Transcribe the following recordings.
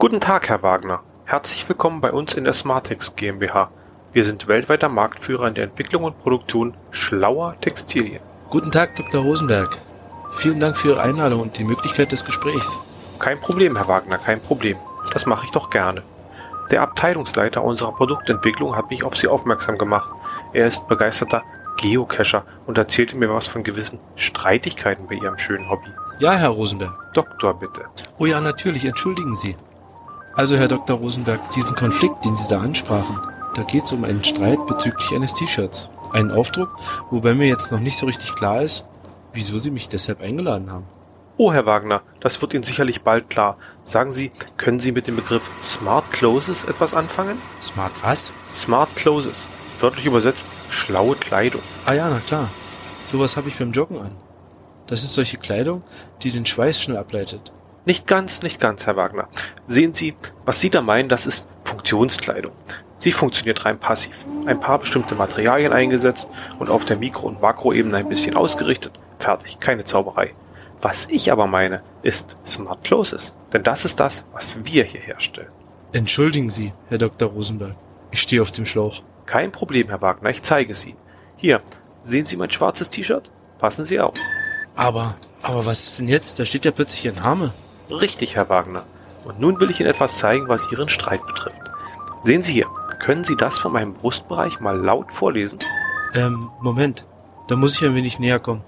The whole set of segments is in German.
Guten Tag, Herr Wagner. Herzlich willkommen bei uns in der Smartex GmbH. Wir sind weltweiter Marktführer in der Entwicklung und Produktion schlauer Textilien. Guten Tag, Dr. Rosenberg. Vielen Dank für Ihre Einladung und die Möglichkeit des Gesprächs. Kein Problem, Herr Wagner, kein Problem. Das mache ich doch gerne. Der Abteilungsleiter unserer Produktentwicklung hat mich auf Sie aufmerksam gemacht. Er ist begeisterter Geocacher und erzählte mir was von gewissen Streitigkeiten bei Ihrem schönen Hobby. Ja, Herr Rosenberg. Doktor, bitte. Oh ja, natürlich, entschuldigen Sie. Also, Herr Dr. Rosenberg, diesen Konflikt, den Sie da ansprachen, da geht es um einen Streit bezüglich eines T-Shirts. Einen Aufdruck, wobei mir jetzt noch nicht so richtig klar ist, wieso Sie mich deshalb eingeladen haben. Oh, Herr Wagner, das wird Ihnen sicherlich bald klar. Sagen Sie, können Sie mit dem Begriff Smart Clothes etwas anfangen? Smart was? Smart Clothes. Wörtlich übersetzt schlaue Kleidung. Ah ja, na klar. Sowas habe ich beim Joggen an. Das ist solche Kleidung, die den Schweiß schnell ableitet. Nicht ganz, nicht ganz, Herr Wagner. Sehen Sie, was Sie da meinen, das ist Funktionskleidung. Sie funktioniert rein passiv. Ein paar bestimmte Materialien eingesetzt und auf der Mikro- und Makroebene ein bisschen ausgerichtet. Fertig, keine Zauberei. Was ich aber meine, ist Smart Clothes. Denn das ist das, was wir hier herstellen. Entschuldigen Sie, Herr Dr. Rosenberg. Ich stehe auf dem Schlauch. Kein Problem, Herr Wagner, ich zeige es Ihnen. Hier, sehen Sie mein schwarzes T-Shirt? Passen Sie auf. Aber, aber was ist denn jetzt? Da steht ja plötzlich Ihr Name. Richtig, Herr Wagner. Und nun will ich Ihnen etwas zeigen, was Ihren Streit betrifft. Sehen Sie hier, können Sie das von meinem Brustbereich mal laut vorlesen? Ähm, Moment. Da muss ich ein wenig näher kommen.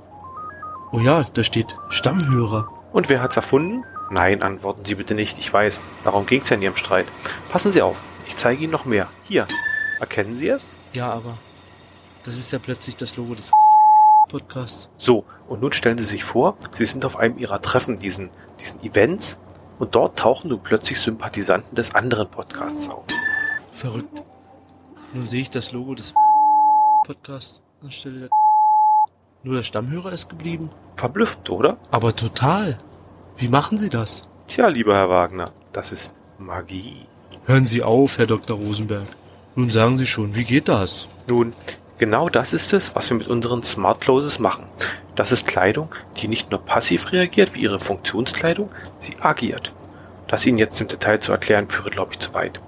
Oh ja, da steht Stammhörer. Und wer hat's erfunden? Nein, antworten Sie bitte nicht, ich weiß. Darum ging's ja in Ihrem Streit. Passen Sie auf, ich zeige Ihnen noch mehr. Hier, erkennen Sie es? Ja, aber das ist ja plötzlich das Logo des Podcasts. So, und nun stellen Sie sich vor, Sie sind auf einem Ihrer Treffen, diesen, diesen Events, und dort tauchen nun plötzlich Sympathisanten des anderen Podcasts auf. Verrückt. Nun sehe ich das Logo des Podcasts anstelle der Nur der Stammhörer ist geblieben. Verblüfft, oder? Aber total. Wie machen Sie das? Tja, lieber Herr Wagner, das ist Magie. Hören Sie auf, Herr Dr. Rosenberg. Nun sagen Sie schon, wie geht das? Nun, genau das ist es, was wir mit unseren Smart Clothes machen. Das ist Kleidung, die nicht nur passiv reagiert wie ihre Funktionskleidung, sie agiert. Das Ihnen jetzt im Detail zu erklären, führe, glaube ich, zu weit.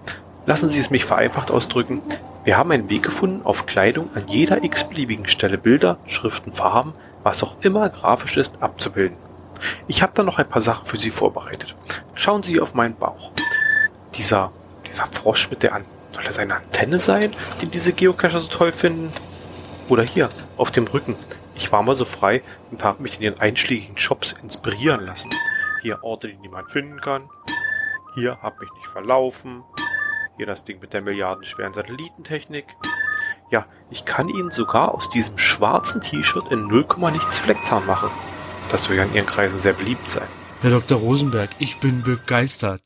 Lassen Sie es mich vereinfacht ausdrücken. Wir haben einen Weg gefunden, auf Kleidung an jeder x-beliebigen Stelle Bilder, Schriften, Farben, was auch immer grafisch ist, abzubilden. Ich habe da noch ein paar Sachen für Sie vorbereitet. Schauen Sie auf meinen Bauch. Dieser, dieser Frosch mit der soll das eine Antenne sein, die diese Geocacher so toll finden? Oder hier, auf dem Rücken. Ich war mal so frei und habe mich in ihren einschlägigen Shops inspirieren lassen. Hier Orte, die niemand finden kann. Hier hab mich nicht verlaufen. Hier das Ding mit der milliardenschweren Satellitentechnik. Ja, ich kann Ihnen sogar aus diesem schwarzen T-Shirt in 0, nichts Flecktarn machen. Das soll ja in Ihren Kreisen sehr beliebt sein. Herr Dr. Rosenberg, ich bin begeistert.